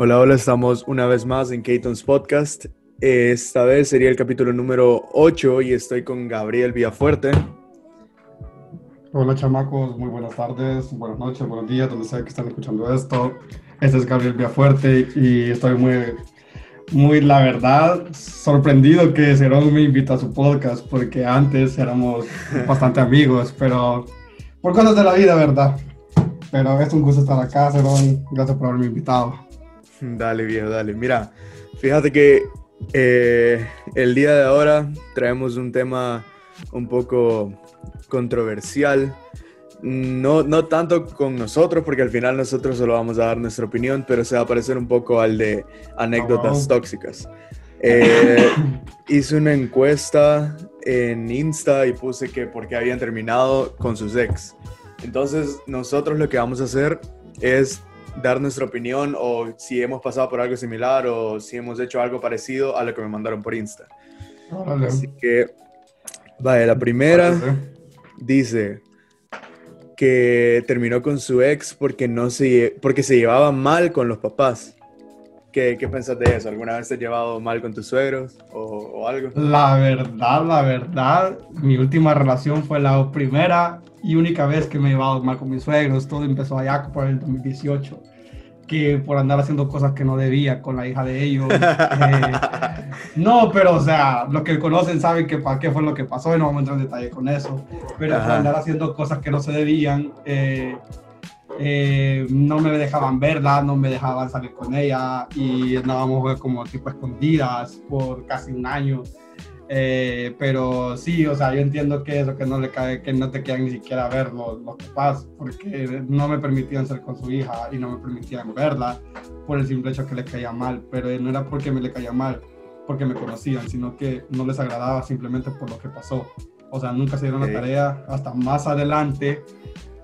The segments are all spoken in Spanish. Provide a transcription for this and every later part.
Hola, hola, estamos una vez más en Keaton's Podcast. Esta vez sería el capítulo número 8 y estoy con Gabriel Villafuerte. Hola chamacos, muy buenas tardes, buenas noches, buenos días, donde sea que están escuchando esto. Este es Gabriel Villafuerte y estoy muy, muy, la verdad, sorprendido que Cerón me invitó a su podcast porque antes éramos bastante amigos, pero por cosas de la vida, ¿verdad? Pero es un gusto estar acá, Cerón. Gracias por haberme invitado. Dale, viejo, dale. Mira, fíjate que eh, el día de ahora traemos un tema un poco controversial. No, no tanto con nosotros, porque al final nosotros solo vamos a dar nuestra opinión, pero se va a parecer un poco al de anécdotas tóxicas. Eh, hice una encuesta en Insta y puse que porque habían terminado con sus ex. Entonces, nosotros lo que vamos a hacer es dar nuestra opinión o si hemos pasado por algo similar o si hemos hecho algo parecido a lo que me mandaron por Insta. Así que, vaya, la primera dice que terminó con su ex porque, no se, porque se llevaba mal con los papás. ¿Qué, ¿Qué pensás de eso? ¿Alguna vez te has llevado mal con tus suegros o, o, algo? La verdad, la verdad, mi última relación fue la primera y única vez que me he llevado mal con mis suegros. Todo empezó allá por el 2018 que por andar haciendo cosas que no debía con la hija de ellos. Eh, no, pero o sea, los que conocen saben que para qué fue lo que pasó y no vamos a entrar en detalle con eso. Pero por andar haciendo cosas que no se debían, eh, eh, no me dejaban verla, no me dejaban salir con ella y andábamos como tipo escondidas por casi un año. Eh, pero sí, o sea, yo entiendo que eso, que no le cae, que no te quieran ni siquiera ver los, los, papás, porque no me permitían ser con su hija y no me permitían verla por el simple hecho que le caía mal, pero no era porque me le caía mal, porque me conocían, sino que no les agradaba simplemente por lo que pasó. O sea, nunca se dieron la tarea hasta más adelante,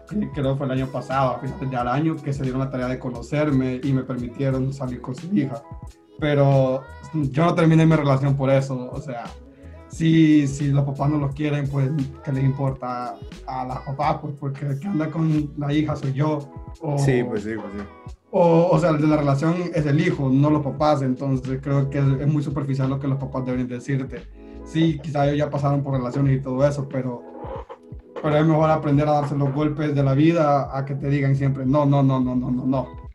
creo que fue el año pasado, a finales del año, que se dieron la tarea de conocerme y me permitieron salir con su hija. Pero yo no terminé mi relación por eso, o sea, si, si los papás no los quieren, pues que les importa a las papás, pues porque el que anda con la hija soy yo. O, sí, pues sí, pues sí. O, o sea, el de la relación es el hijo, no los papás, entonces creo que es, es muy superficial lo que los papás deben decirte. Sí, quizá ellos ya pasaron por relaciones y todo eso, pero, pero es mejor aprender a darse los golpes de la vida a que te digan siempre no, no, no, no, no, no, no.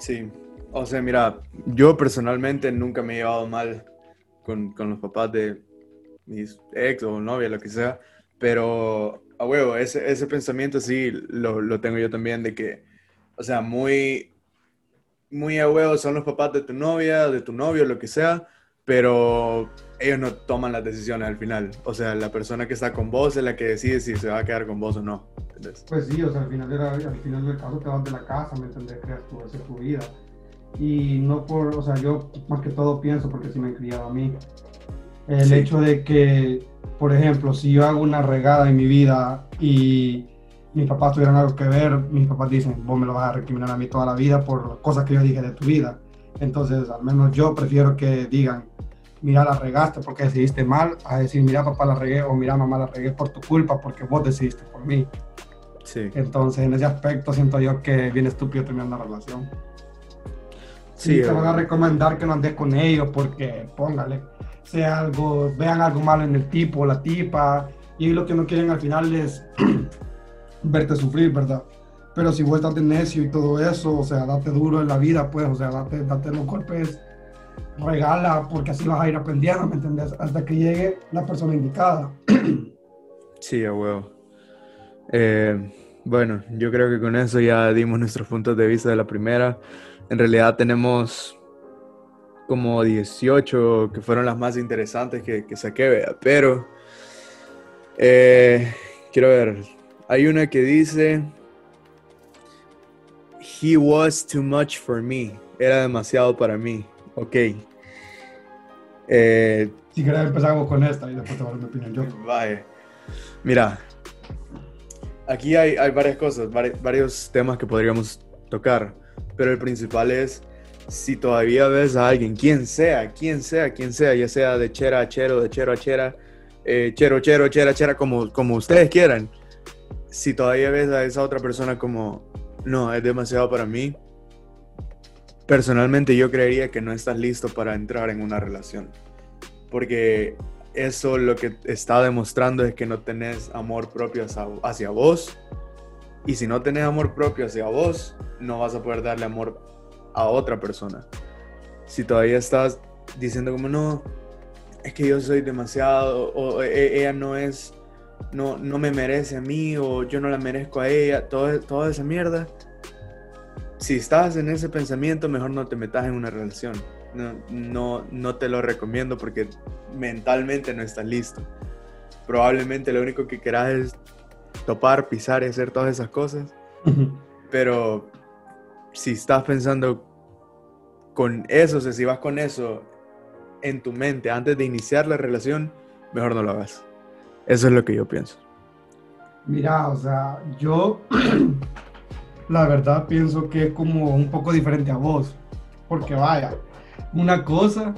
Sí, o sea, mira, yo personalmente nunca me he llevado mal con, con, los papás de mis ex o novia, lo que sea, pero a huevo, ese, ese pensamiento sí lo, lo, tengo yo también de que, o sea, muy, muy a huevo son los papás de tu novia, de tu novio, lo que sea, pero ellos no toman las decisiones al final. O sea, la persona que está con vos es la que decide si se va a quedar con vos o no. ¿entendés? Pues sí, o sea, al final, era, al final del caso te vas de la casa, ¿me entendés? Creas tu, hacer tu vida y no por, o sea, yo más que todo pienso porque si me han criado a mí. El sí. hecho de que, por ejemplo, si yo hago una regada en mi vida y mis papás tuvieran algo que ver, mis papás dicen, vos me lo vas a recriminar a mí toda la vida por las cosas que yo dije de tu vida. Entonces, al menos yo prefiero que digan, mira, la regaste porque decidiste mal, a decir, mira, papá, la regué, o mira, mamá, la regué por tu culpa porque vos decidiste por mí. Sí. Entonces, en ese aspecto siento yo que bien estúpido terminar una relación. Sí, te van a recomendar que no andes con ellos porque, póngale, sea algo, vean algo malo en el tipo o la tipa, y lo que no quieren al final es verte sufrir, ¿verdad? Pero si vos estás de necio y todo eso, o sea, date duro en la vida, pues, o sea, date, date los golpes, regala, porque así vas a ir aprendiendo, ¿me entendés? Hasta que llegue la persona indicada. Sí, a huevo. Eh, bueno, yo creo que con eso ya dimos nuestros puntos de vista de la primera. En realidad tenemos como 18 que fueron las más interesantes que, saqué, ¿verdad? pero eh, quiero ver, hay una que dice, He was too much for me, era demasiado para mí, ok. Eh, si querés empezamos con esta y después te voy a dar mi opinión yo. Vaya, mira, aquí hay, hay varias cosas, varios temas que podríamos tocar pero el principal es si todavía ves a alguien, quien sea, quien sea, quien sea, ya sea de chera a chero, de chero a chera, eh, chero, chero, chera, chera, como, como ustedes quieran, si todavía ves a esa otra persona como, no, es demasiado para mí, personalmente yo creería que no estás listo para entrar en una relación. Porque eso lo que está demostrando es que no tenés amor propio hacia, vos. Y si no tenés amor propio hacia vos, no vas a poder darle amor a otra persona. Si todavía estás diciendo como no, es que yo soy demasiado, o e, ella no es, no, no me merece a mí, o yo no la merezco a ella, todo, toda esa mierda. Si estás en ese pensamiento, mejor no te metas en una relación no, no, te lo recomiendo porque mentalmente no estás listo. Probablemente lo único que quieras es topar, pisar y hacer todas esas cosas. Pero si estás pensando con eso, o sea, si vas con eso en tu mente antes de iniciar la relación, mejor no lo hagas. Eso es lo que yo pienso. Mira, o sea, yo la verdad pienso que es como un poco diferente a vos. Porque vaya, una cosa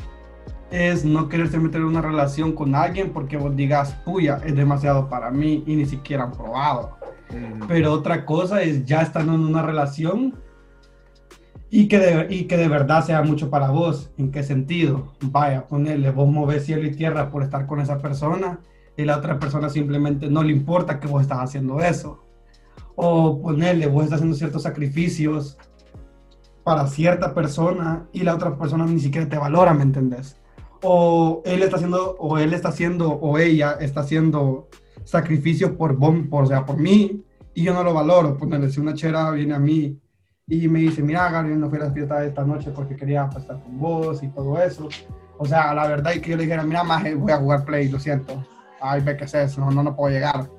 es no quererse meter en una relación con alguien porque vos digas, puya, es demasiado para mí y ni siquiera han probado. Pero otra cosa es ya estando en una relación y que, de, y que de verdad sea mucho para vos. ¿En qué sentido? Vaya, ponerle, vos moves cielo y tierra por estar con esa persona y la otra persona simplemente no le importa que vos estás haciendo eso. O ponerle, vos estás haciendo ciertos sacrificios para cierta persona y la otra persona ni siquiera te valora, ¿me entendés? O él está haciendo, o él está haciendo, o ella está haciendo sacrificios por, por, o sea, por mí y yo no lo valoro. Pues si una chera viene a mí y me dice, mira, Gabriel, no fui a la fiesta esta noche porque quería estar con vos y todo eso. O sea, la verdad es que yo le dijera, mira, más voy a jugar Play, lo siento. Ay, ve que es eso, no, no puedo llegar.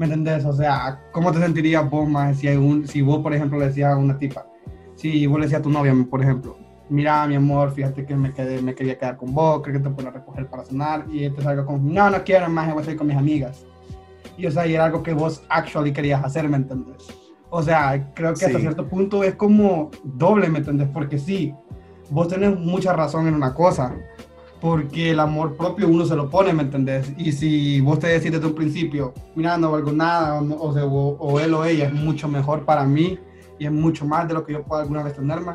¿Me entendés? O sea, ¿cómo te sentirías vos, más si, un, si vos, por ejemplo, le decías a una tipa, si vos le decías a tu novia, por ejemplo, mira, mi amor, fíjate que me, quedé, me quería quedar con vos, creo que te puedo recoger para cenar, y te salga con, no, no quiero más, voy a salir con mis amigas. Y o sea, y era algo que vos actually querías hacer, ¿me entendés? O sea, creo que hasta cierto punto es como doble, ¿me entendés? Porque sí, vos tenés mucha razón en una cosa, porque el amor propio uno se lo pone, ¿me entendés? Y si vos te decís desde un principio, mira, no valgo nada, o, sea, o él o ella es mucho mejor para mí, y es mucho más de lo que yo pueda alguna vez tenerme.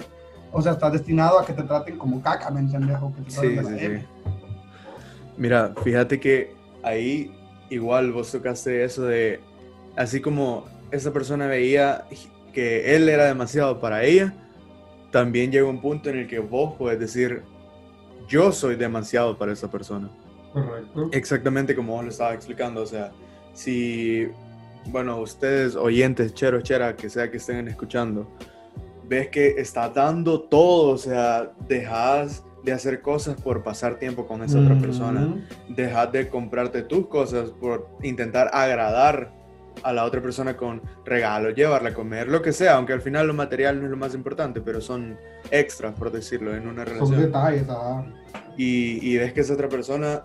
O sea, estás destinado a que te traten como caca, ¿me entiendes? sí, sí, sí. Mira, fíjate que ahí igual vos tocaste eso de, así como esa persona veía que él era demasiado para ella, también llega un punto en el que vos puedes decir, yo soy demasiado para esa persona. Correcto. Exactamente como vos lo estabas explicando, o sea, si bueno, ustedes oyentes, chero, chera, que sea que estén escuchando, ves que está dando todo, o sea, dejas de hacer cosas por pasar tiempo con esa otra persona, dejas de comprarte tus cosas por intentar agradar a la otra persona con regalos, llevarla a comer, lo que sea, aunque al final lo material no es lo más importante, pero son extras, por decirlo, en una relación. Son detalles, y, y ves que esa otra persona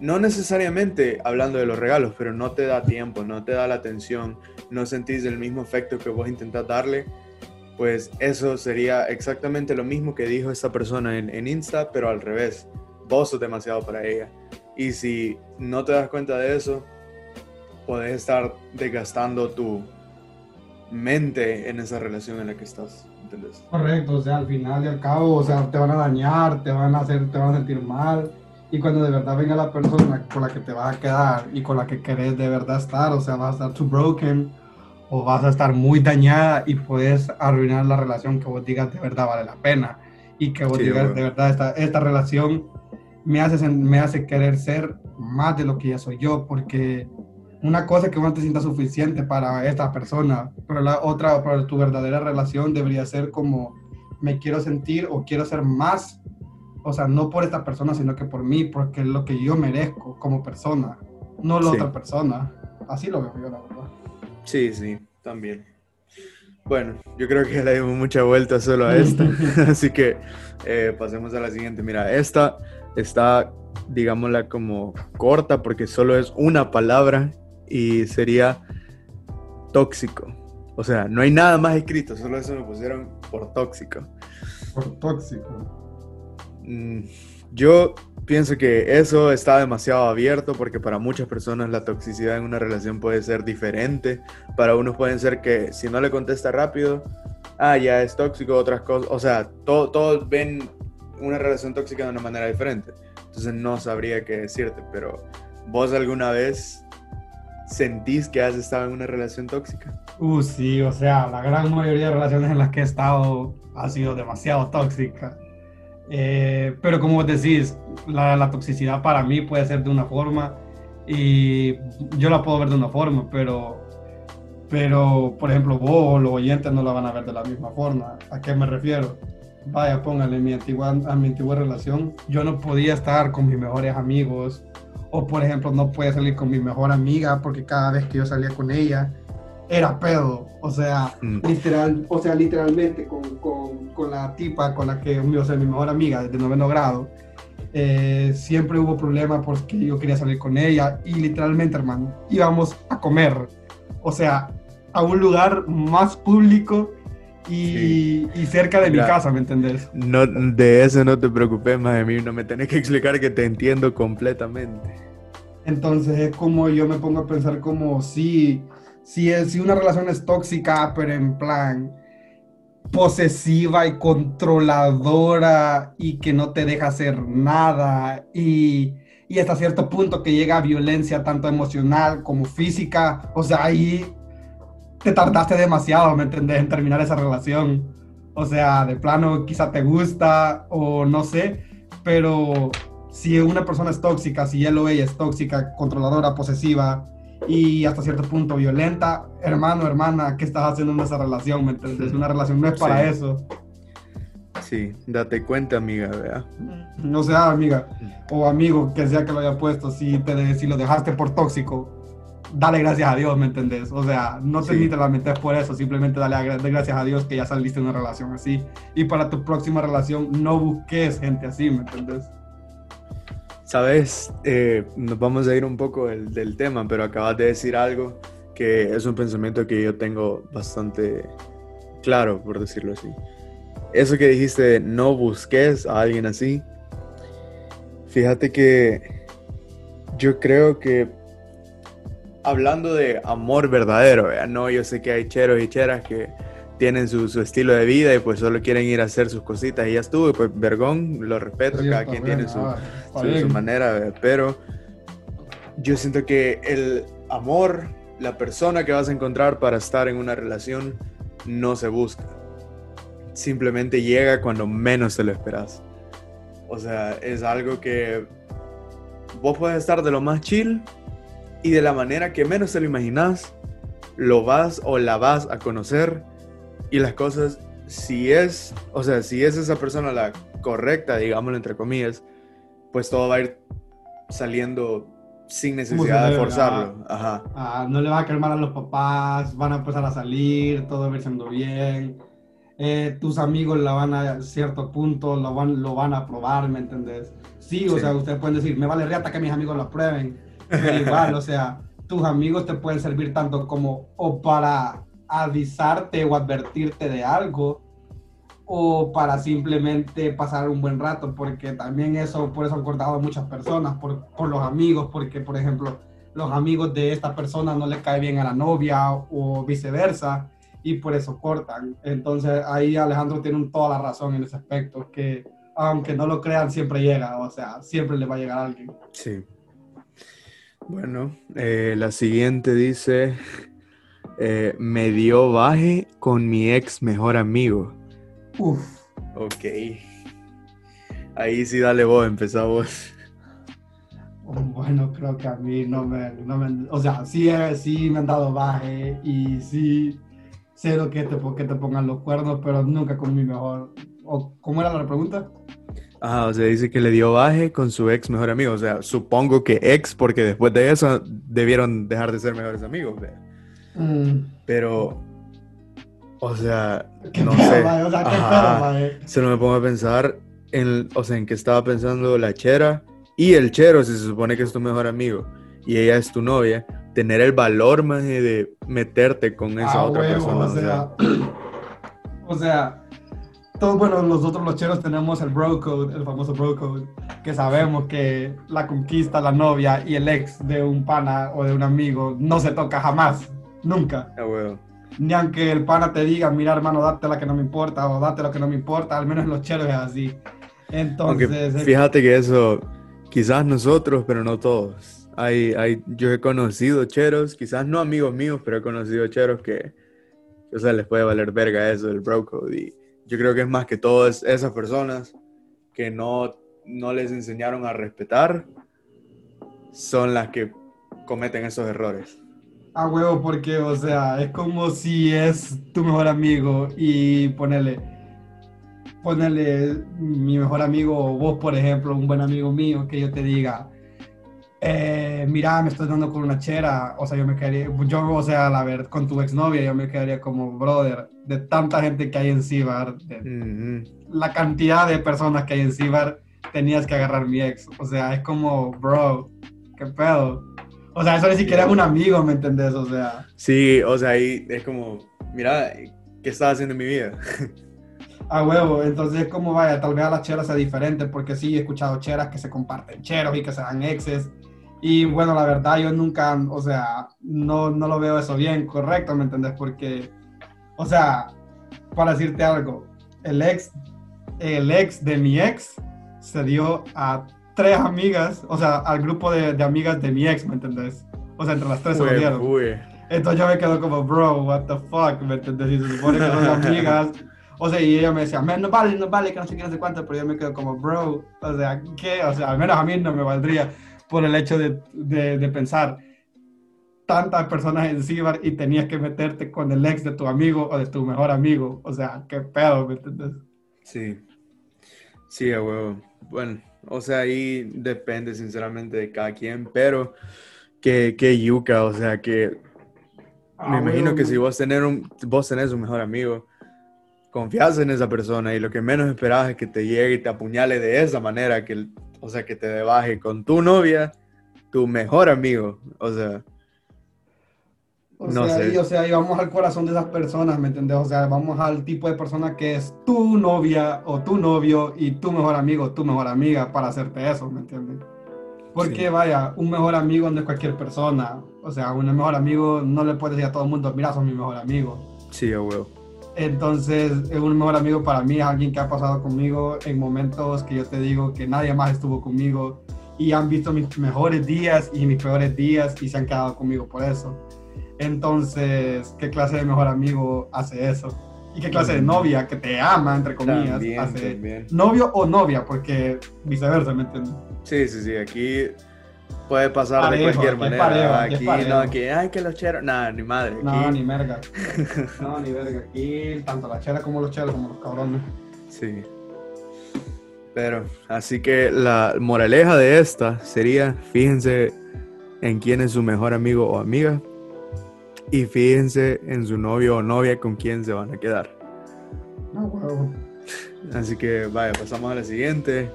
no necesariamente hablando de los regalos, pero no te da tiempo, no te da la atención, no sentís el mismo efecto que vos intentás darle, pues eso sería exactamente lo mismo que dijo esta persona en, Insta, pero al revés. Vos sos demasiado para ella. Y si no te das cuenta de eso, puedes estar desgastando tu mente en esa relación en la que estás. ¿entendés? Correcto, o sea, al final y al cabo, o sea, te van a dañar, te van a hacer, te van a sentir mal y cuando de verdad venga la persona con la que te vas a quedar y con la que querés de verdad estar, o sea, vas a estar too broken o vas a estar muy dañada y puedes arruinar la relación que vos digas de verdad vale la pena y que vos digas de verdad esta, esta relación me hace, me hace querer ser más de lo que ya soy yo, porque una cosa es que vos te sientas suficiente para esta persona, pero la otra, para tu verdadera relación debería ser como me quiero sentir o quiero ser más o sea, no por esta persona, sino que por mí, porque es lo que yo merezco como persona, no la otra persona. Así lo veo yo, la verdad. Sí, sí, también. Bueno, yo creo que le dimos mucha vuelta solo a esta, así que eh, pasemos a la siguiente. Mira, esta está, digámosla como corta porque solo es una palabra y sería tóxico. O sea, no hay nada más escrito, solo eso me pusieron por tóxico. Por tóxico. Mm, yo pienso que eso está demasiado abierto porque para muchas personas la toxicidad en una relación puede ser diferente. Para unos pueden ser que si no le contesta rápido, ah, ya es tóxico, otras cosas, o sea, todos ven una relación tóxica de una manera diferente. Entonces no sabría qué decirte, pero vos alguna vez sentís que has estado en una relación tóxica? Uh, sí, o sea, la gran mayoría de relaciones en las que he estado ha sido demasiado tóxica. Eh, pero como decís, la, la, toxicidad para mí puede ser de una forma y yo la puedo ver de una forma, pero, pero por ejemplo, vos o los oyentes no la van a ver de la misma forma. ¿A qué me refiero? Vaya, póngale, mi antigua, a mi antigua relación, yo no podía estar con mis mejores amigos o por ejemplo, no podía salir con mi mejor amiga porque cada vez que yo salía con ella era pedo. O sea, mm. literal, o sea, literalmente con, con, con, la tipa con la que, o sea, mi mejor amiga desde noveno grado, eh, siempre hubo problemas porque yo quería salir con ella y literalmente, hermano, íbamos a comer. O sea, a un lugar más público y, y, cerca de mi casa, ¿me entendés? No, de eso no te preocupes, más de mí no me tenés que explicar que te entiendo completamente. Entonces es como yo me pongo a pensar como si, si, es, si una relación es tóxica, pero en plan posesiva y controladora y que no te deja hacer nada y, y hasta cierto punto que llega a violencia tanto emocional como física, o sea, ahí te tardaste demasiado, ¿me entendés? En terminar esa relación. O sea, de plano quizá te gusta o no sé, pero si una persona es tóxica, si él o ella es tóxica, controladora, posesiva y hasta cierto punto violenta, hermano, hermana, ¿qué estás haciendo en esa relación? ¿Me entiendes? Una relación no es para eso. Sí, date cuenta, amiga, vea. No sea amiga o amigo que sea que lo haya puesto, si, te, si lo dejaste por tóxico, dale gracias a Dios, ¿me entendés? O sea, no te sí. literalmente por eso, simplemente dale gracias a Dios que ya saliste de una relación así. Y para tu próxima relación, no busques gente así, ¿me entendés? Sabes, eh, nos vamos a ir un poco del, del, tema, pero acabas de decir algo que es un pensamiento que yo tengo bastante claro, por decirlo así. Eso que dijiste, no busques a alguien así. Fíjate que yo creo que hablando de amor verdadero, no, yo sé que hay cheros y cheras que tienen su, su, estilo de vida y pues solo quieren ir a hacer sus cositas y ya estuvo, pues vergón, lo respeto, cada quien tiene su, ah, su, manera, pero yo siento que el amor, la persona que vas a encontrar para estar en una relación, no se busca. Simplemente llega cuando menos te lo esperas. O sea, es algo que vos puedes estar de lo más chill y de la manera que menos te lo imaginas, lo vas o la vas a conocer y las cosas, si es, o sea, si es esa persona la correcta, digámoslo entre comillas, pues todo va a ir saliendo sin necesidad de forzarlo. Ajá. Ah, no le va a caer mal a los papás, van a empezar a salir, todo va a siendo bien. Eh, tus amigos la van a, cierto punto, lo van, lo van a probar, ¿me entendés? Sí, o sea, ustedes pueden decir, me vale reata que mis amigos lo prueben. Pero igual, o sea, tus amigos te pueden servir tanto como o para avisarte o advertirte de algo o para simplemente pasar un buen rato, porque también eso, por eso han cortado a muchas personas, por, por los amigos, porque por ejemplo, los amigos de esta persona no le cae bien a la novia o viceversa, y por eso cortan. Entonces ahí Alejandro tiene toda la razón en ese aspecto, que aunque no lo crean, siempre llega, o sea, siempre le va a llegar a alguien. Sí. Bueno, eh, la siguiente dice, eh, me dio baje con mi ex mejor amigo. Uf. Ok. Ahí sí, dale vos, empezá vos. Bueno, creo que a mí no me, no me o sea, sí, eh, sí me han dado baje y sí sé lo que te, que te pongan los cuernos, pero nunca con mi mejor. ¿O ¿Cómo era la pregunta? Ah, o sea, dice que le dio baje con su ex mejor amigo. O sea, supongo que ex, porque después de eso debieron dejar de ser mejores amigos. Mm. Pero, o sea, no sé. o sea, se me pongo a pensar en, o sea, en que estaba pensando la chera y el chero, si se supone que es tu mejor amigo y ella es tu novia, tener el valor más de meterte con esa ah, otra persona. O sea, o sea, todos, bueno, nosotros los cheros tenemos el bro code, el famoso bro code, que sabemos que la conquista, la novia y el ex de un pana o de un amigo no se toca jamás. Nunca. Ah, ni aunque el pana te diga, mira hermano, date la que no me importa o date lo que no me importa, al menos en los cheros es así. Entonces... fíjate que eso, quizás nosotros, pero no todos. Hay, hay, yo he conocido cheros, quizás no amigos míos, pero he conocido cheros que, o sea, les puede valer verga eso del bro code. Y yo creo que es más que todas esas personas que no, no les enseñaron a respetar, son las que cometen esos errores. A huevo, porque, o sea, es como si es tu mejor amigo y ponerle, ponerle mi mejor amigo, vos, por ejemplo, un buen amigo mío, que yo te diga, eh, mira, me estoy dando con una chera, o sea, yo me quedaría, yo, o sea, la ver, con tu exnovia, yo me quedaría como, brother, de tanta gente que hay en Cibar, la cantidad de personas que hay en Cibar, tenías que agarrar mi ex, o sea, es como, bro, qué pedo. O sea, eso ni siquiera es un amigo, ¿me entendés? O sea. Sí, o sea, ahí es como, mira, ¿qué estás haciendo en mi vida? A huevo, entonces es como, vaya, tal vez a las cheras sea diferente, porque sí, he escuchado cheras que se comparten cheros y que se dan exes. Y bueno, la verdad, yo nunca, o sea, no, no lo veo eso bien, correcto, ¿me entendés? Porque, o sea, para decirte algo, el ex, el ex de mi ex se dio a tres amigas, o sea, al grupo de, de amigas de mi ex, ¿me entendés? O sea, entre las tres se lo dieron. Entonces yo me quedo como, bro, what the fuck, ¿me entendés? Y se supone que son amigas. O sea, y ella me decía, no vale, no vale, que no sé qué, no sé cuánto, pero yo me quedo como, bro, o sea, ¿qué? O sea, al menos a mí no me valdría por el hecho de, de, de pensar tantas personas en Cibar y tenías que meterte con el ex de tu amigo o de tu mejor amigo. O sea, qué pedo, ¿me entendés? Sí. Sí, a huevo. Bueno, o sea, ahí depende sinceramente de cada quien, pero que, que yuca, o sea, que ah, me imagino que si vos tenés, un, vos tenés un mejor amigo, confías en esa persona y lo que menos esperabas es que te llegue y te apuñale de esa manera, que, o sea, que te debaje con tu novia, tu mejor amigo, o sea, o sea, y, o sea, y vamos al corazón de esas personas, ¿me entiendes? O sea, vamos al tipo de persona que es tu novia o tu novio y tu mejor amigo, tu mejor amiga para hacerte eso, ¿me entiendes? Porque vaya, un mejor amigo no es cualquier persona. O sea, un mejor amigo no le puedes decir a todo el mundo, mira, son mi mejor amigo. Sí, a huevo. Entonces, un mejor amigo para mí es alguien que ha pasado conmigo en momentos que yo te digo que nadie más estuvo conmigo y han visto mis mejores días y mis peores días y se han quedado conmigo por eso. Entonces, ¿qué clase de mejor amigo hace eso? ¿Y qué clase de novia que te ama, entre comillas, hace novio o novia? Porque viceversa, ¿me entiendes? Sí, sí, sí, aquí puede pasar de cualquier manera. aquí, no, aquí, ay, que los cheros, nada, ni madre. No, ni merga. no, ni verga. Aquí, tanto la chera como los cheros, como los cabrones. Sí. Pero, así que la moraleja de esta sería, fíjense en quién es su mejor amigo o amiga y fíjense en su novio o novia con quién se van a quedar. No, Así que vaya, pasamos a la siguiente.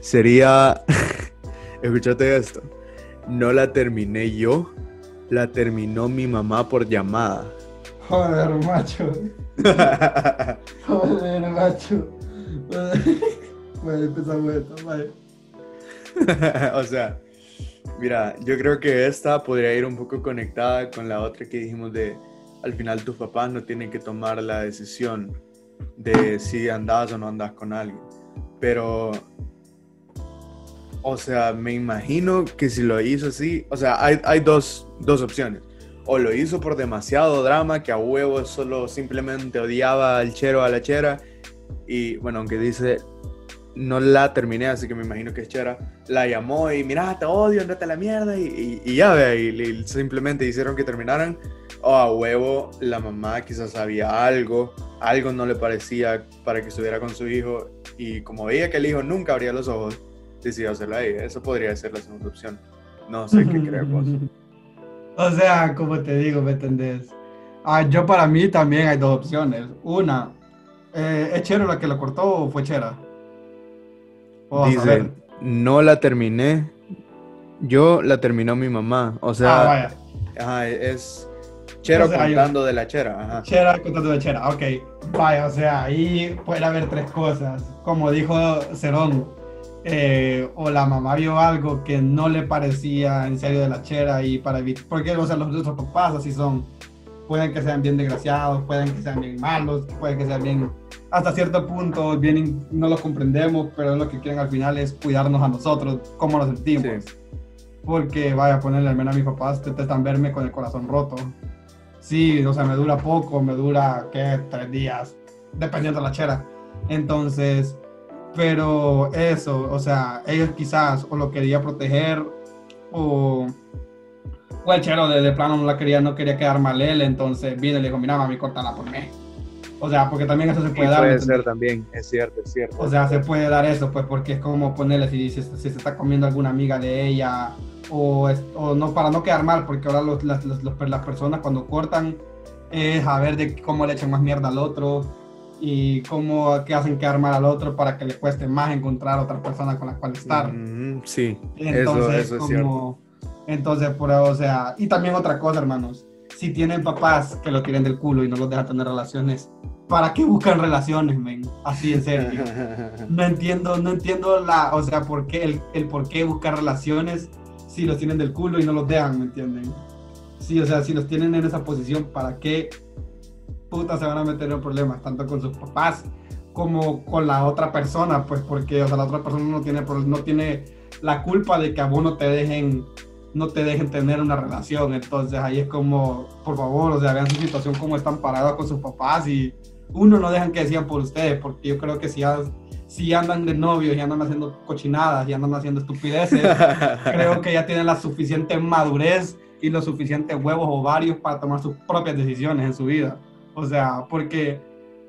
Sería, escúchate esto, no la terminé yo, la terminó mi mamá por llamada. Joder, macho. Joder, macho. Vaya, empezamos esto, vaya. o sea, Mira, yo creo que esta podría ir un poco conectada con la otra que dijimos de al final tus papás no tienen que tomar la decisión de si andas o no andas con alguien. Pero, o sea, me imagino que si lo hizo así, o sea, hay, dos, dos opciones. O lo hizo por demasiado drama, que a huevo solo simplemente odiaba al chero a la chera. Y bueno, aunque dice no la terminé, así que me imagino que es Chera, la llamó y mira, te odio, andate a la mierda y, ya ve, y, simplemente hicieron que terminaran. O a huevo, la mamá quizás sabía algo, algo no le parecía para que estuviera con su hijo y como veía que el hijo nunca abría los ojos, decidió hacerlo ahí. Eso podría ser la segunda opción. No sé qué crees vos. O sea, como te digo, ¿me entendés? Ah, yo para mí también hay dos opciones. Una, eh, ¿es Chera la que lo cortó o fue Chera? Dice, no la terminé. Yo la terminó mi mamá. O sea, ah, es Chero contando de la chera. Ajá. Chera contando de chera, ok. Vaya, o sea, ahí puede haber tres cosas. Como dijo Cerón, eh, o la mamá vio algo que no le parecía en serio de la chera y para evitar. Porque, o sea, los otros papás así son. pueden que sean bien desgraciados, pueden que sean bien malos, pueden que sean bien, hasta cierto punto, bien, no los comprendemos, pero lo que quieren al final es cuidarnos a nosotros, cómo nos sentimos. Porque, vaya, a ponerle al menos a mis papás, intentan verme con el corazón roto. Sí, o sea, me dura poco, me dura, ¿qué? Tres días, dependiendo de la chera. Entonces, pero eso, o sea, ellos quizás o lo quería proteger o, o el chero de, de, plano no la quería, no quería quedar mal él, entonces vino y le dijo, mira mami, córtala por mí. O sea, porque también eso se puede dar. Puede ser también, es cierto, es cierto. O sea, se puede dar eso, pues porque es como ponerle si, si, si se está comiendo alguna amiga de ella o, o no para no quedar mal, porque ahora los, las, los, las personas cuando cortan es a ver de cómo le echan más mierda al otro y cómo que hacen quedar mal al otro para que le cueste más encontrar otra persona con la cual estar. Mm, sí, entonces, eso, es cierto. Entonces, por, o sea, y también otra cosa, hermanos, si tienen papás que lo tienen del culo y no los dejan tener relaciones, ¿para qué buscan relaciones, men? Así en serio. No entiendo, no entiendo la, o sea, por qué, el, el por qué buscar relaciones si los tienen del culo y no los dejan, ¿me entienden? Sí, o sea, si los tienen en esa posición, ¿para qué puta se van a meter en problemas? Tanto con sus papás como con la otra persona, pues porque, o sea, la otra persona no tiene, no tiene la culpa de que a vos no te dejen no te dejen tener una relación. Entonces ahí es como, por favor, o sea, vean su situación, cómo están parados con sus papás y uno no dejan que decían por ustedes, porque yo creo que si, si andan de novios y andan haciendo cochinadas y andan haciendo estupideces, creo que ya tienen la suficiente madurez y los suficientes huevos ovarios para tomar sus propias decisiones en su vida. O sea, porque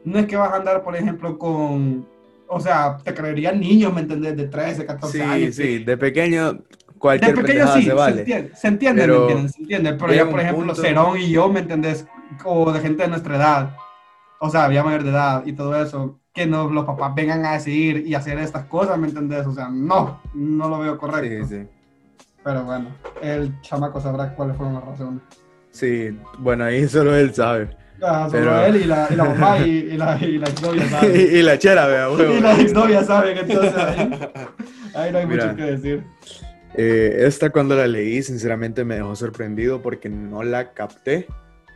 no es que vas a andar, por ejemplo, con, o sea, te creerían niños, ¿me entendés? De 13, 14 años. Sí, sí, de pequeño cualquier de pequeño sí, se, vale. se entiende, se entiende, ¿me Se entiende, pero ya, por ejemplo, punto... Cerón y yo, ¿me entendés? O de gente de nuestra edad, o sea, había mayor de edad y todo eso, que no, los papás vengan a decidir y hacer estas cosas, ¿me entendés? O sea, no, no lo veo correcto. Sí, sí. Pero bueno, el chamaco sabrá cuáles fueron las razones. Sí, bueno, ahí solo él sabe. Ah, Pero... él y la, y la mamá y, y, la, y la exnovia saben. y, la chera, vea, huevo. Y la exnovia saben, entonces ahí, ahí no hay Mira, mucho que decir. Eh, esta cuando la leí, sinceramente me dejó sorprendido porque no la capté.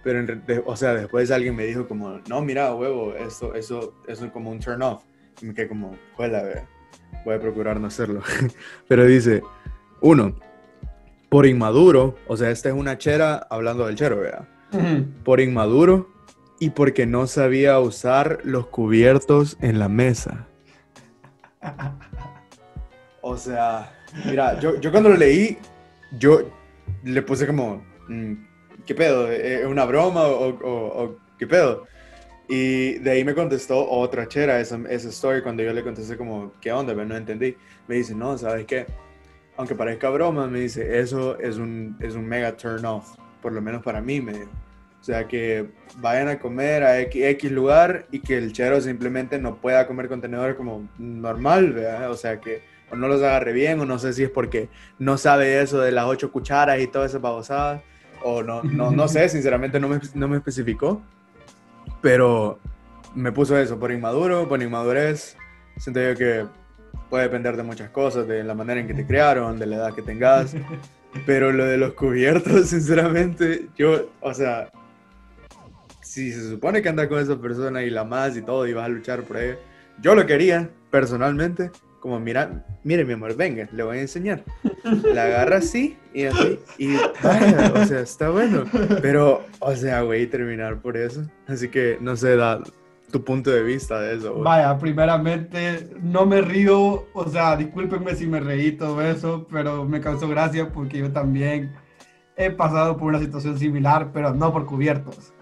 Pero, en, de, o sea, después alguien me dijo como, no, mira, huevo, esto, eso, eso es como un turn off. Y me quedé como, juela, vea. Voy a procurar no hacerlo. Pero dice, uno, por inmaduro, o sea, esta es una chera hablando del chero, vea. Por inmaduro y porque no sabía usar los cubiertos en la mesa. O sea, Mira, yo, yo cuando lo leí, yo le puse como, mm, ¿qué pedo? ¿Es una broma o, o, o, qué pedo? Y de ahí me contestó otra chera esa, esa story cuando yo le contesté como, ¿qué onda? No entendí. Me dice, no, ¿sabes qué? Aunque parezca broma, me dice, eso es un, es un mega turn off, por lo menos para mí, me dijo. O sea, que vayan a comer a X, X, lugar y que el chero simplemente no pueda comer contenedor como normal, ¿verdad? O sea, que o no los agarre bien, o no sé si es porque no sabe eso de las ocho cucharas y todas esas babosadas, o no, no, no sé, sinceramente no me, no me especificó, pero me puso eso, por inmaduro, por inmadurez, siento yo que puede depender de muchas cosas, de la manera en que te criaron, de la edad que tengas, pero lo de los cubiertos, sinceramente, yo, o sea, si se supone que anda con esa persona y la más y todo y vas a luchar por ella, yo lo quería personalmente, como, mira, mire mi amor, venga, le voy a enseñar. La agarra así y así, y vaya, o sea, está bueno. Pero, o sea, güey, terminar por eso. Así que, no sé, da tu punto de vista de eso. Vaya, primeramente, no me río, o sea, discúlpenme si me reí todo eso, pero me causó gracia porque yo también he pasado por una situación similar, pero no por cubiertos.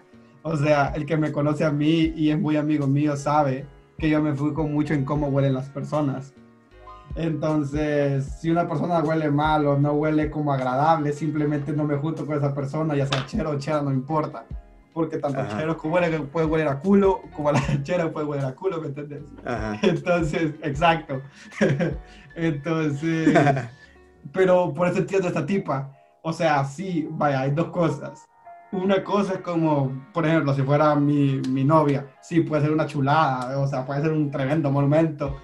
O sea, el que me conoce a mí y es muy amigo mío sabe que yo me fui con mucho en cómo huelen las personas. Entonces, si una persona huele mal o no huele como agradable, simplemente no me junto con esa persona, ya sea chero o chera, no importa. Porque tanto Ajá. chero como huele, puede hueler a culo, como la chera puede hueler a culo, ¿me entiendes? Ajá. Entonces, exacto. Entonces, pero por eso entiendo esta tipa. O sea, sí, vaya, hay dos cosas. Una cosa es como, por ejemplo, si fuera mi, mi novia, sí, puede ser una chulada, o sea, puede ser un tremendo monumento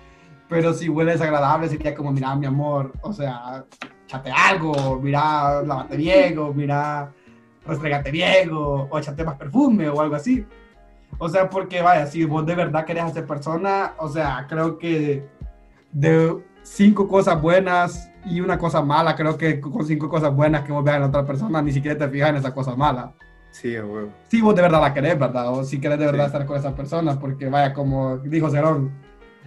pero si huele desagradable sería como, mira, mi amor, o sea, chate algo, mira, lavate bien, o mira, restregate bien o, o échate más perfume o algo así. O sea, porque vaya, si vos de verdad querés hacer persona, o sea, creo que de cinco cosas buenas y una cosa mala, creo que con cinco cosas buenas que vos veas en otra persona, ni siquiera te fijas en esa cosa mala. Sí, huevo. Si vos de verdad la querés, ¿verdad? O si querés de verdad estar con esa persona, porque vaya, como dijo Cerón,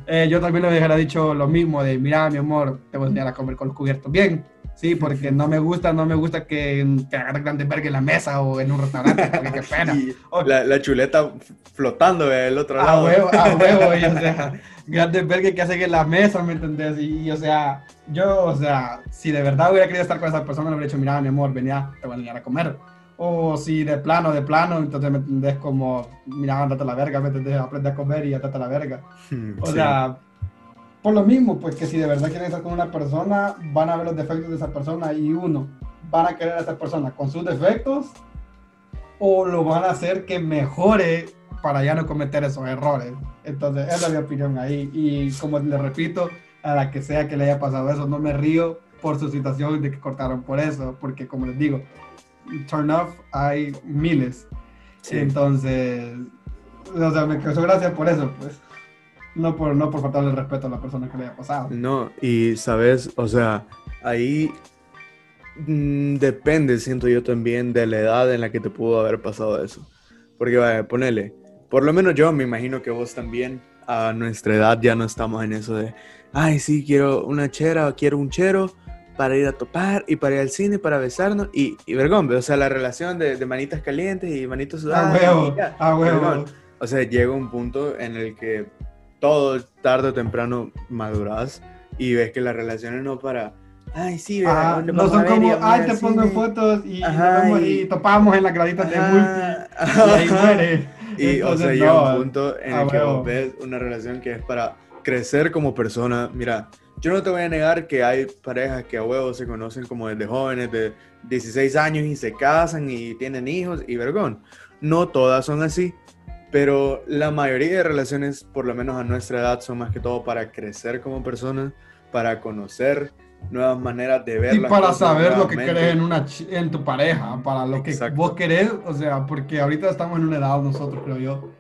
eh, yo también le hubiera dicho lo mismo de, mira, mi amor, te voy a enseñar a comer con los cubiertos bien. Sí, porque no me gusta, no me gusta que, que agarre grandes verga en la mesa o en un restaurante, porque qué pena. la, la, chuleta flotando del otro lado. A huevo, a huevo, y, o sea, grandes verga que hacen en la mesa, ¿me entendés? Y, o sea, yo, o sea, si de verdad hubiera querido estar con esa persona, le hubiera dicho, mira, mi amor, venía, te voy a enseñar a comer. O si de plano, de plano, entonces me entendés como, mira, andate a la verga, me entendés, aprende a comer y andate a la verga. O sea por lo mismo, pues que si de verdad quieren estar con una persona, van a ver los defectos de esa persona y uno, van a querer a esa persona con sus defectos o lo van a hacer que mejore para ya no cometer esos errores. Entonces, esa es mi opinión ahí. Y como le repito, a la que sea que le haya pasado eso, no me río por su situación de que cortaron por eso, porque como les digo, turn off hay miles. Sí. Entonces, o sea, me causó gracia por eso, pues. No por, no por faltarle el respeto a la persona que le haya pasado. No, y sabes, o sea, ahí mmm, depende, siento yo también, de la edad en la que te pudo haber pasado eso. Porque, vaya, ponele, por lo menos yo me imagino que vos también, a nuestra edad ya no estamos en eso de, ay, sí, quiero una chera o quiero un chero para ir a topar y para ir al cine, para besarnos y, y vergón, o sea, la relación de, de manitas calientes y manitos sudadas. A huevo, a huevo. O sea, llega un punto en el que todo tarde o temprano maduras y ves que las relaciones no para ay sí ah, no son como ay te pongo en fotos y, Ajá, y, y, topamos en la gradita de multi y ahí muere. Y Entonces, o sea llega no, un punto en el que vos ves una relación que es para crecer como persona. Mira yo no te voy a negar que hay parejas que a huevos se conocen como desde jóvenes de 16 años y se casan y tienen hijos y vergón no todas son así pero la mayoría de relaciones, por lo menos a nuestra edad, son más que todo para crecer como personas, para conocer nuevas maneras de ver. Y para saber lo que querés en, una, en tu pareja, para lo que Exacto. vos querés, o sea, porque ahorita estamos en una edad nosotros, creo yo.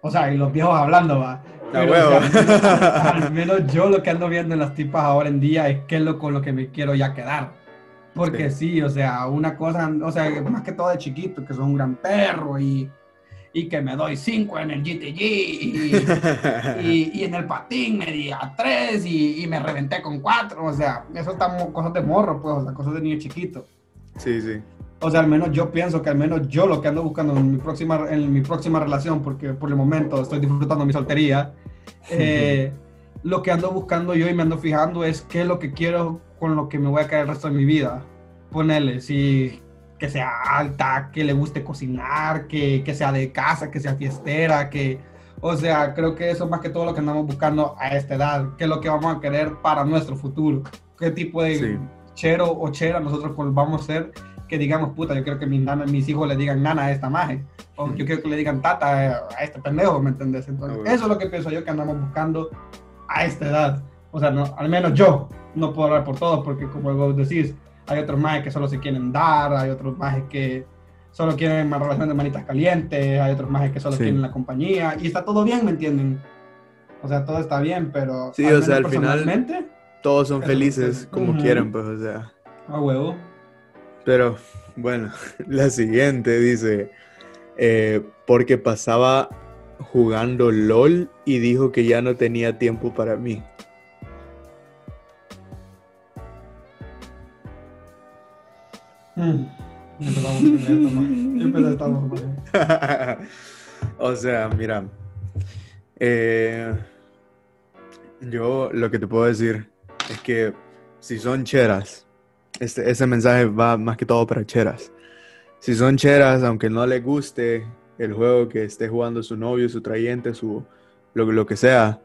O sea, y los viejos hablando, va. Pero, o sea, al, menos, yo lo que ando viendo en las tipas ahora en día es qué es lo con lo que me quiero ya quedar. Porque sí. sí, o sea, una cosa, o sea, más que todo de chiquito, que son un gran perro y y que me doy 5 en el GTG y, y, y, en el patín me di a 3 y, y, me reventé con 4. O sea, eso están cosas de morro, pues, o sea, cosas de niño chiquito. Sí, sí. O sea, al menos yo pienso que al menos yo lo que ando buscando en mi próxima, en mi próxima relación, porque por el momento estoy disfrutando mi soltería, eh, lo que ando buscando yo y me ando fijando es qué es lo que quiero con lo que me voy a quedar el resto de mi vida. Ponerle, si que sea alta, que le guste cocinar, que, que, sea de casa, que sea fiestera, que, o sea, creo que eso es más que todo lo que andamos buscando a esta edad, qué es lo que vamos a querer para nuestro futuro, qué tipo de sí. chero o chera nosotros pues vamos a ser, que digamos, puta, yo quiero que mis, nana, mis hijos le digan nana a esta maje, o yo quiero que le digan tata a este pendejo, ¿me entendés? Entonces, oh, eso es lo que pienso yo que andamos buscando a esta edad. O sea, no, al menos yo no puedo hablar por todos, porque como vos decís, hay otros más que solo se quieren dar, hay otros más que solo quieren una relación de manitas calientes, hay otros más que solo sí. quieren la compañía, y está todo bien, ¿me entienden? O sea, todo está bien, pero... Sí, o sea, al final todos son felices como uh -huh. quieren, pues, o sea... A huevo. Pero, bueno, la siguiente dice, eh, porque pasaba jugando LOL y dijo que ya no tenía tiempo para mí. Mm. o sea, mira, eh, yo lo que te puedo decir es que si son cheras, este, ese mensaje va más que todo para cheras. Si son cheras, aunque no les guste el juego que esté jugando su novio, su trayente, su lo, lo que sea,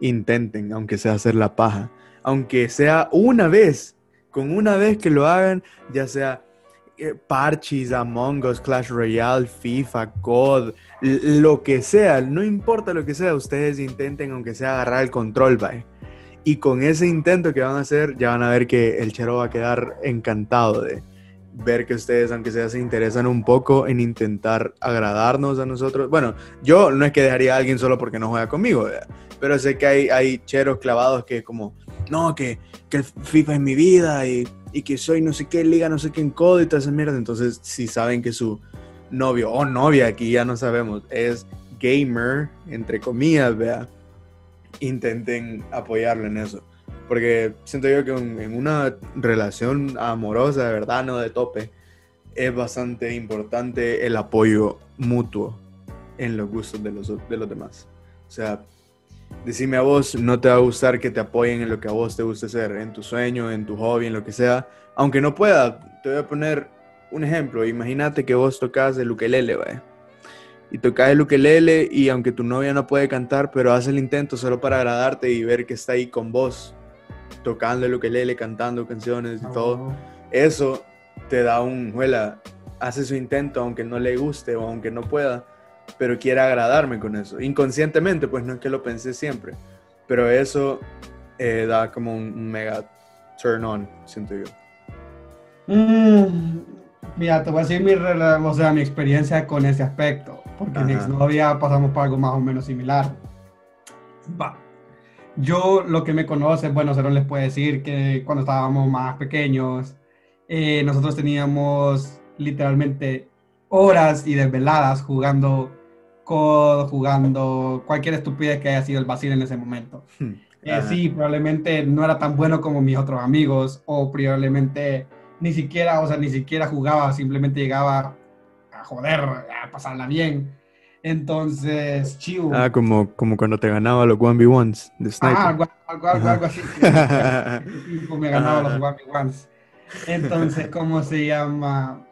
intenten, aunque sea hacer la paja. Aunque sea una vez, con una vez que lo hagan, ya sea eh, Parchis, Among Us, Clash Royale, FIFA, COD, lo que sea, no importa lo que sea, ustedes intenten aunque sea agarrar el control, bye. Y con ese intento que van a hacer, ya van a ver que el chero va a quedar encantado de, ver que ustedes, aunque sea, se interesan un poco en intentar agradarnos a nosotros. Bueno, yo no es que dejaría a alguien solo porque no juega conmigo, pero sé que hay, hay cheros clavados que como, no, que, que FIFA es mi vida y, y, que soy no sé qué liga, no sé qué en codo y todas esas mierdas. Entonces, si saben que su novio o novia, aquí ya no sabemos, es gamer, entre comillas, vea, intenten apoyarlo en eso. Porque siento yo que en una relación amorosa, de verdad, no de tope, es bastante importante el apoyo mutuo en los gustos de los, de los demás. O sea, decime a vos, no te va a gustar que te apoyen en lo que a vos te guste hacer, en tu sueño, en tu hobby, en lo que sea. Aunque no pueda, te voy a poner un ejemplo. Imagínate que vos tocas el ukelele, ¿vale? Y tocas el ukelele y aunque tu novia no puede cantar, pero hace el intento solo para agradarte y ver que está ahí con vos tocando el ukelele, cantando canciones y todo, eso te da un, juela, hace su intento aunque no le guste o aunque no pueda, pero quiere agradarme con eso. Inconscientemente, pues no es que lo pensé siempre, pero eso eh, da como un mega turn on, siento yo. Mm, mira, te voy a decir mi, o sea, mi experiencia con ese aspecto, porque en exnovia pasamos por algo más o menos similar. Va yo lo que me conoce, bueno, no les puede decir que cuando estábamos más pequeños, eh, nosotros teníamos literalmente horas y desveladas jugando COD, jugando cualquier estupidez que haya sido el vacío en ese momento. Hmm. Eh, sí, probablemente no era tan bueno como mis otros amigos, o probablemente ni siquiera, o sea, ni siquiera jugaba, simplemente llegaba a joder, a pasarla bien. Entonces, chivo. Ah, como, como cuando te ganaba los 1v1s de Sniper. Ah, algo, algo, así. me ganaba los 1v1s. Entonces, ¿cómo se llama?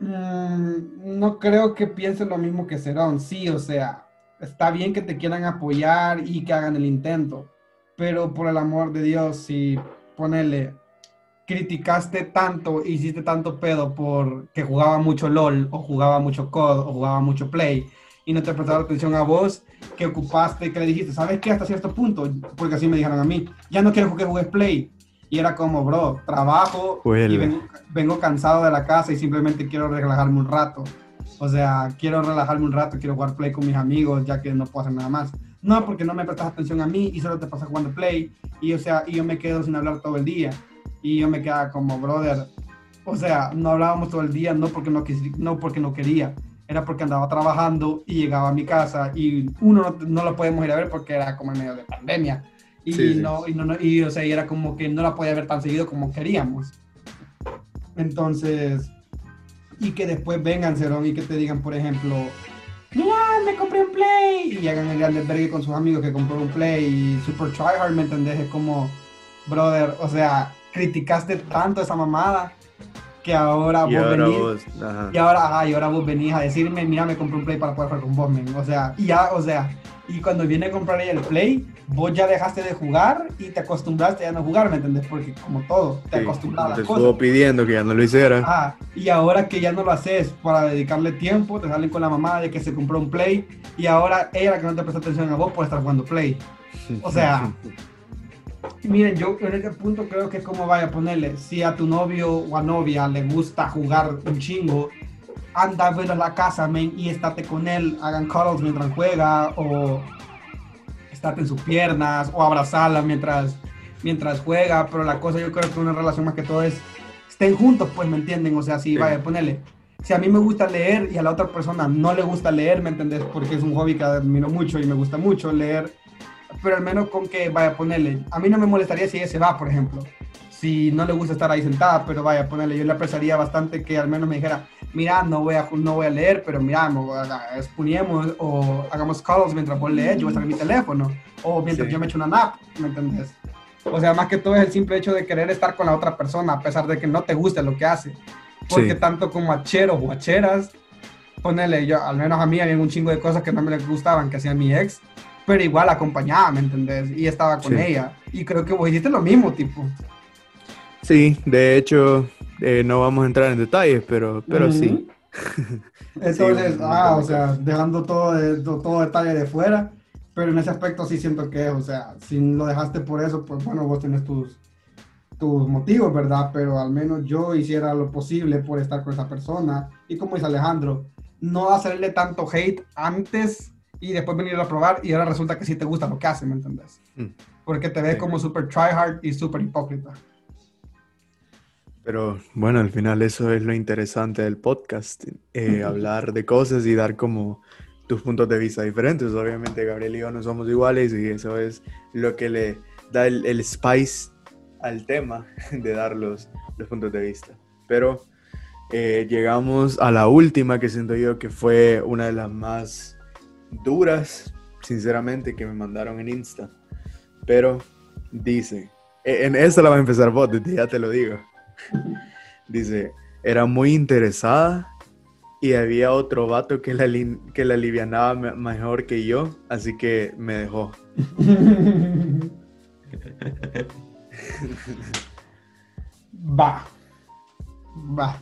Mm, no creo que piensen lo mismo que Cerón. Sí, o sea, está bien que te quieran apoyar y que hagan el intento. Pero por el amor de Dios, si ponele, criticaste tanto, hiciste tanto pedo por que jugaba mucho LOL, o jugaba mucho COD, o jugaba mucho Play, y no te prestaron atención a vos, que ocupaste, que le dijiste, ¿sabes qué? Hasta cierto punto, porque así me dijeron a mí, ya no quiero que juegues Play. Y era como, bro, trabajo y vengo, cansado de la casa y simplemente quiero relajarme un rato. O sea, quiero relajarme un rato, quiero jugar Play con mis amigos, ya que no puedo hacer nada más. No, porque no me prestas atención a mí y solo te pasas jugando Play. Y, o sea, y yo me quedo sin hablar todo el día. Y yo me quedaba como, brother, o sea, no hablábamos todo el día, no porque no, no, porque no quería, era porque andaba trabajando y llegaba a mi casa y uno no, lo podemos ir a ver porque era como en medio de pandemia. Y, no, y, no, y, o sea, y era como que no la podía ver tan seguido como queríamos. Entonces, y que después vengan, Cerón, y que te digan, por ejemplo, mira, me compré un Play, y hagan el grande con sus amigos que compró un Play, y super tryhard, ¿me entendés? Es como, brother, o sea, criticaste tanto esa mamada que ahora vos venís y ahora y ahora vos venís a decirme mira me compré un play para poder jugar con vos o sea y ya o sea y cuando viene a comprar el play vos ya dejaste de jugar y te acostumbraste a no jugar me entendés porque como todo te sí, acostumbras a las te estuvo pidiendo que ya no lo hiciera. Ah, y ahora que ya no lo haces para dedicarle tiempo te salen con la mamada de que se compró un play y ahora ella que no te presta atención a vos por estar jugando play. O sea Miren, yo en este punto creo que es como vaya a ponerle, si a tu novio o a novia le gusta jugar un chingo, anda a ver a la casa, men, y estate con él, hagan cuddles mientras juega, o estate en sus piernas, o abrazarla mientras, mientras juega, pero la cosa yo creo que una relación más que todo es, estén juntos, pues, ¿me entienden? O sea, si vaya a ponerle, si a mí me gusta leer y a la otra persona no le gusta leer, ¿me entendés? Porque es un hobby que admiro mucho y me gusta mucho leer, pero al menos con que vaya a ponerle. A mí no me molestaría si ella se va, por ejemplo. Si no le gusta estar ahí sentada, pero vaya a ponerle. Yo le apreciaría bastante que al menos me dijera, mira, no voy a, no voy a leer, pero mira, exponemos o hagamos calls mientras vos lees, yo voy a estar en mi teléfono. O mientras yo me echo una nap, ¿me entendés? O sea, más que todo es el simple hecho de querer estar con la otra persona, a pesar de que no te guste lo que hace. Porque tanto como acheros o acheras, ponele, yo, al menos a mí había un chingo de cosas que no me gustaban que hacía mi ex pero igual acompañaba, ¿me entendés? Y estaba con ella. Y creo que vos hiciste lo mismo, tipo. Sí, de hecho, eh, no vamos a entrar en detalles, pero, pero sí. Entonces, ah, o sea, dejando todo, de, todo detalle de fuera, pero en ese aspecto sí siento que, o sea, si lo dejaste por eso, pues bueno, vos tenés tus, tus motivos, ¿verdad? Pero al menos yo hiciera lo posible por estar con esa persona. Y como dice Alejandro, no hacerle tanto hate antes y después venir a probar y ahora resulta que sí te gusta lo que hace, ¿me entendés? Mm. Porque te ves como súper tryhard y súper hipócrita. Pero bueno, al final eso es lo interesante del podcast, eh, hablar de cosas y dar como tus puntos de vista diferentes. Obviamente Gabriel y yo no somos iguales y eso es lo que le da el, spice al tema de dar los, los puntos de vista. Pero eh, llegamos a la última que siento yo que fue una de las más duras, sinceramente, que me mandaron en Insta. Pero dice, e, en esta la va a empezar vos, ya te lo digo. Dice, era muy interesada y había otro vato que la, que la alivianaba mejor que yo, así que me dejó. Va. Va.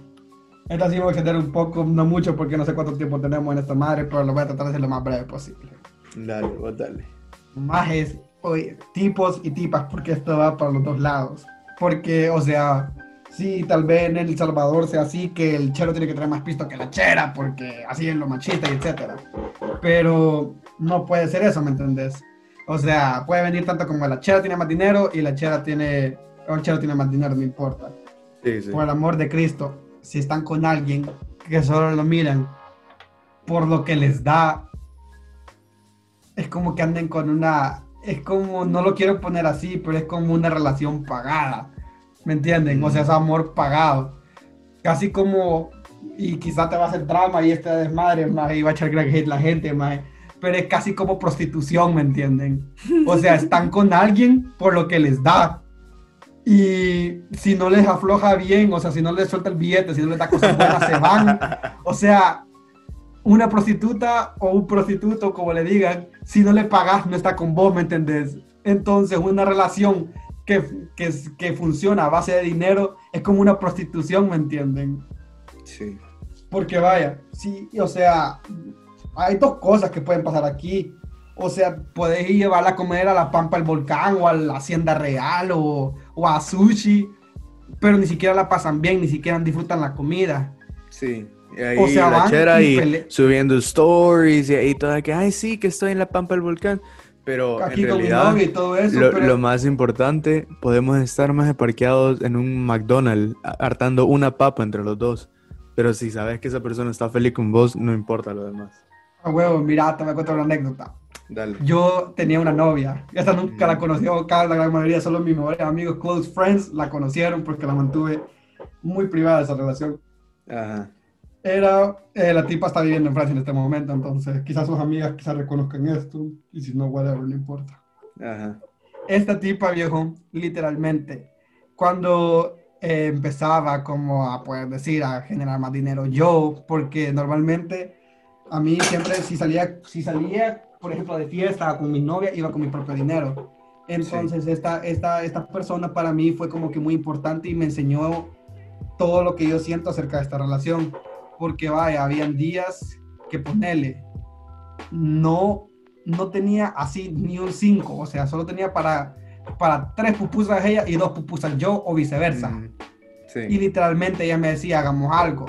Esta sí voy a extender un poco, no mucho, porque no sé cuánto tiempo tenemos en esta madre, pero lo voy a tratar de hacer lo más breve posible. Dale, vos dale. Más es, oye, tipos y tipas, porque esto va para los dos lados. Porque, o sea, sí, tal vez en El Salvador sea así, que el chero tiene que traer más pisto que la chera, porque así es lo machista y etcétera. Pero no puede ser eso, ¿me entendés? O sea, puede venir tanto como la chera tiene más dinero y la chera tiene, o el chero tiene más dinero, no importa. Sí, sí. Por el amor de Cristo, si están con alguien que solo lo miran por lo que les da, es como que anden con una, es como, no lo quiero poner así, pero es como una relación pagada, ¿me entienden? O sea, es amor pagado. Casi como, y quizá te va a hacer drama y este desmadre, más, y va a echar hate la gente, más, pero es casi como prostitución, ¿me entienden? O sea, están con alguien por lo que les da, y si no les afloja bien, o sea, si no les suelta el billete, si no les da cosas buenas, se van. O sea, una prostituta o un prostituto, como le digan, si no le pagas, no está con vos, ¿me entendés? Entonces, una relación que, que, que funciona a base de dinero es como una prostitución, ¿me entienden? Sí. Porque vaya, sí, o sea, hay dos cosas que pueden pasar aquí. O sea, podés llevarla a comer a la Pampa del Volcán o a la Hacienda Real o, o a sushi, pero ni siquiera la pasan bien, ni siquiera disfrutan la comida. Sí. Y ahí o sea, la chera y, subiendo stories y ahí toda que, ay, sí, que estoy en la Pampa del Volcán. Pero Aquí en realidad, y todo eso, lo, lo, más importante, podemos estar más parqueados en un McDonald's hartando una papa entre los dos. Pero si sabes que esa persona está feliz con vos, no importa lo demás. A huevo, mira, te voy a contar una anécdota. Yo tenía una novia, esta nunca la mm. conoció, la gran mayoría, solo mis mejores amigos, close friends, la conocieron porque la mantuve muy privada esa relación. Ajá. Era, eh, la tipa está viviendo en Francia en este momento, entonces quizás sus amigas quizás reconozcan esto, y si no, whatever, no importa. Ajá. Esta tipa, viejo, literalmente, cuando eh, empezaba como a poder decir, a generar más dinero yo, porque normalmente a mí siempre si salía, si salía por ejemplo, de fiesta con mi novia, iba con mi propio dinero. Entonces, esta, esta, esta persona para mí fue como que muy importante y me enseñó todo lo que yo siento acerca de esta relación. Porque vaya, habían días que ponele, no, no tenía así ni un 5, o sea, solo tenía para, para tres pupusas ella y dos pupusas yo o viceversa. Y literalmente ella me decía, hagamos algo.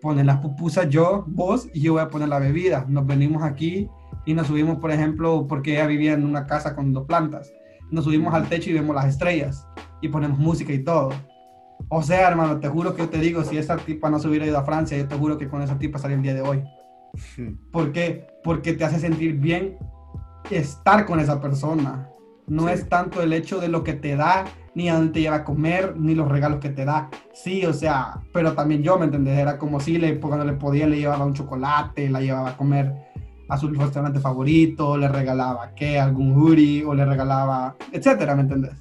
Ponen las pupusas yo, vos y yo voy a poner la bebida. Nos venimos aquí y nos subimos, por ejemplo, porque ella vivía en una casa con dos plantas. Nos subimos al techo y vemos las estrellas y ponemos música y todo. O sea, hermano, te juro que yo te digo, si esa tipa no se hubiera ido a Francia, yo te juro que con esa tipa estaría el día de hoy. ¿Por qué? Porque te hace sentir bien estar con esa persona. No es tanto el hecho de lo que te da, ni a dónde te lleva a comer, ni los regalos que te da. Sí, o sea, pero también yo, ¿me entendés? Era como si le, cuando le podía le llevaba un chocolate, la llevaba a comer a su restaurante favorito, le regalaba que algún hoodie o le regalaba, etcétera, ¿me entendés?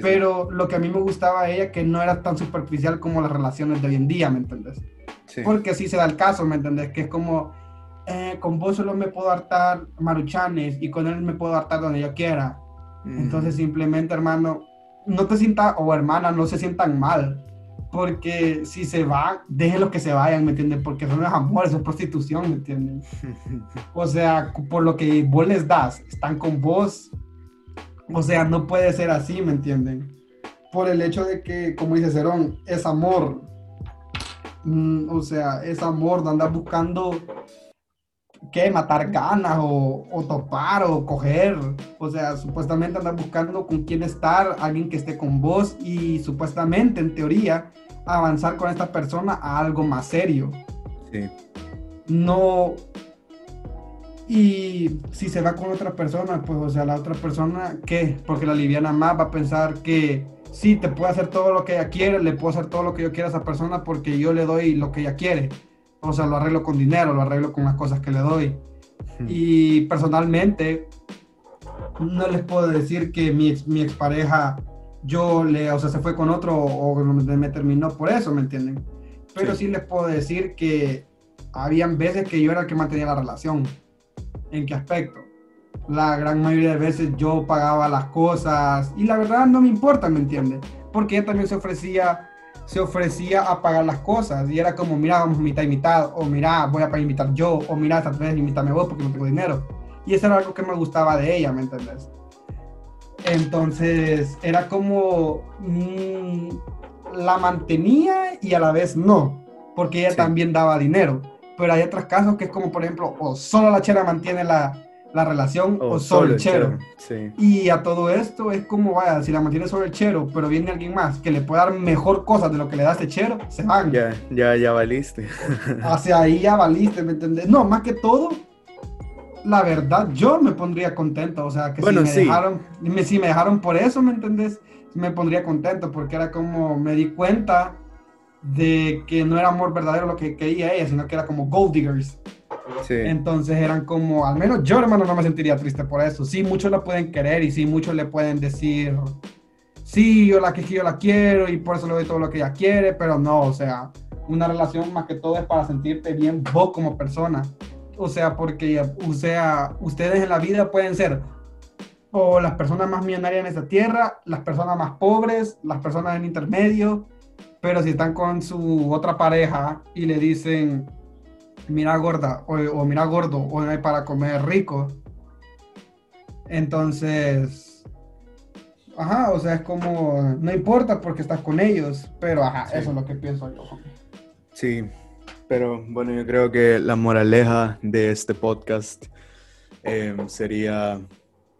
Pero lo que a mí me gustaba a ella que no era tan superficial como las relaciones de hoy en día, ¿me entendés? Porque así se da el caso, ¿me entendés? Que es como, eh, con vos solo me puedo hartar maruchanes y con él me puedo hartar donde yo quiera. Entonces simplemente, hermano, no te sientas, o hermana, no se sientan mal porque si se va, déjenlos que se vayan, ¿me entienden? Porque eso no es amor, eso es prostitución, ¿me entienden? O sea, por lo que vos les das, están con vos. O sea, no puede ser así, ¿me entienden? por el hecho de que, como dice Cerón, es amor. Mm, o sea, es amor, no andas buscando ¿qué? Matar ganas o, o, topar o coger. O sea, supuestamente andas buscando con quién estar, alguien que esté con vos y supuestamente, en teoría, avanzar con esta persona a algo más serio. Sí. No. Y si se va con otra persona, pues, o sea, la otra persona, ¿qué? Porque la liviana más va a pensar que sí, te puedo hacer todo lo que ella quiere, le puedo hacer todo lo que yo quiera a esa persona porque yo le doy lo que ella quiere o sea, lo arreglo con dinero, lo arreglo con las cosas que le doy. Y personalmente, no les puedo decir que mi, ex, mi expareja, yo le, o sea, se fue con otro o me terminó por eso, ¿me entienden? Pero sí. les puedo decir que habían veces que yo era el que mantenía la relación. ¿En qué aspecto? La gran mayoría de veces yo pagaba las cosas y la verdad no me importa, ¿me entiendes? Porque ella también se ofrecía se ofrecía a pagar las cosas y era como, mira, vamos mitad y mitad, o mira, voy a invitar yo, o mira, esta vez invítame vos porque no tengo dinero. Y eso era algo que me gustaba de ella, ¿me entendés? Entonces, era como, mmm, la mantenía y a la vez no, porque ella sí. también daba dinero. Pero hay otros casos que es como, por ejemplo, o solo la chera mantiene la, la relación o, o solo el chero. Sí. Y a todo esto es como, vaya, si la mantiene solo el chero, pero viene alguien más que le puede dar mejor cosas de lo que le da este chero, se van. Ya, ya, ya valiste. Hacia ahí ya valiste, ¿me entendés? No, más que todo, la verdad, yo me pondría contento, o sea, que bueno, si, me sí. dejaron, me, si me dejaron por eso, ¿me entendés? Me pondría contento, porque era como, me di cuenta de que no era amor verdadero lo que quería ella, sino que era como gold diggers. Sí. Entonces eran como, al menos yo hermano no me sentiría triste por eso. Sí, muchos la pueden querer y sí, muchos le pueden decir, sí, yo la que yo la quiero y por eso le doy todo lo que ella quiere, pero no, o sea, una relación más que todo es para sentirte bien vos como persona. O sea, porque, o sea, ustedes en la vida pueden ser o las personas más millonarias en esta tierra, las personas más pobres, las personas en intermedio, pero si están con su otra pareja y le dicen, mira gorda o, o, mira gordo o no hay para comer rico. Entonces, ajá, o sea, es como, no importa porque estás con ellos, pero ajá, sí. eso es lo que pienso yo. Sí, pero bueno, yo creo que la moraleja de este podcast eh, sería,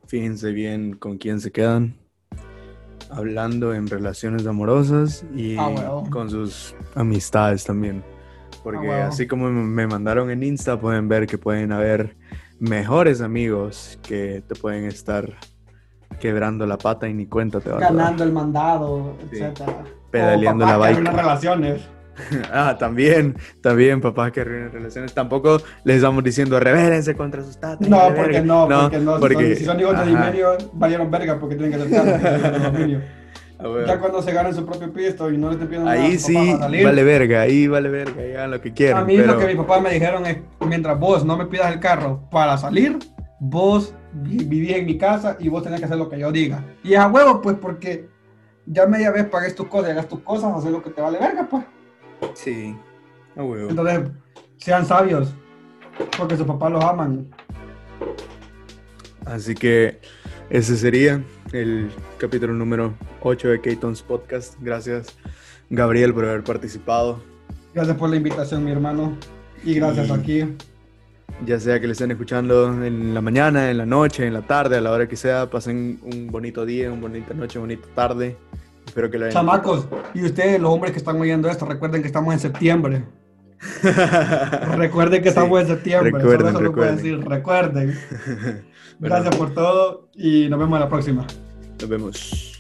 fíjense bien con quién se quedan, hablando en relaciones amorosas y ah, bueno. con sus amistades también. Porque Ah, wow. así como me mandaron en Insta, pueden ver que pueden haber mejores amigos que te pueden estar quebrando la pata y ni cuenta te va a dar. Ganando el mandado, Sí. etcétera. Pedaleando la bike. relaciones. Ah, también, también papás que arruinan relaciones. Tampoco les estamos diciendo rebélense contra sus tatas. No, porque verga". no, porque no. porque- si, son, si son hijos de. Dimenio, valieron verga porque tienen que niños. Ah, bueno. Ya cuando se ganan su propio pisto y no le estén pidiendo nada Ahí sus sí, vale verga, ahí vale verga, y hagan lo que quieran. A mí pero... lo que mis papás me dijeron es, mientras vos no me pidas el carro para salir, vos vi- vivís en mi casa y vos tenés que hacer lo que yo diga. Y es a huevo, pues, porque ya media vez pagues tus cosas hagas tus cosas, hacer lo que te vale verga, pues. Sí, a huevo. Entonces, sean sabios, porque sus papás los aman. Así que ese sería el capítulo número 8 de Keaton's Podcast. Gracias, Gabriel, por haber participado. Gracias por la invitación, mi hermano. Y gracias Y- aquí. Ya sea que le estén escuchando en la mañana, en la noche, en la tarde, a la hora que sea, pasen un bonito día, una bonita noche, una bonita tarde. Espero que la hayan- Chamacos, y ustedes, los hombres que están oyendo esto, recuerden que estamos en septiembre. Recuerden que Sí, estamos en septiembre. Solo recuerden, eso lo puedo recuerden. decir. Recuerden. Gracias por todo y nos vemos en la próxima. Nos vemos.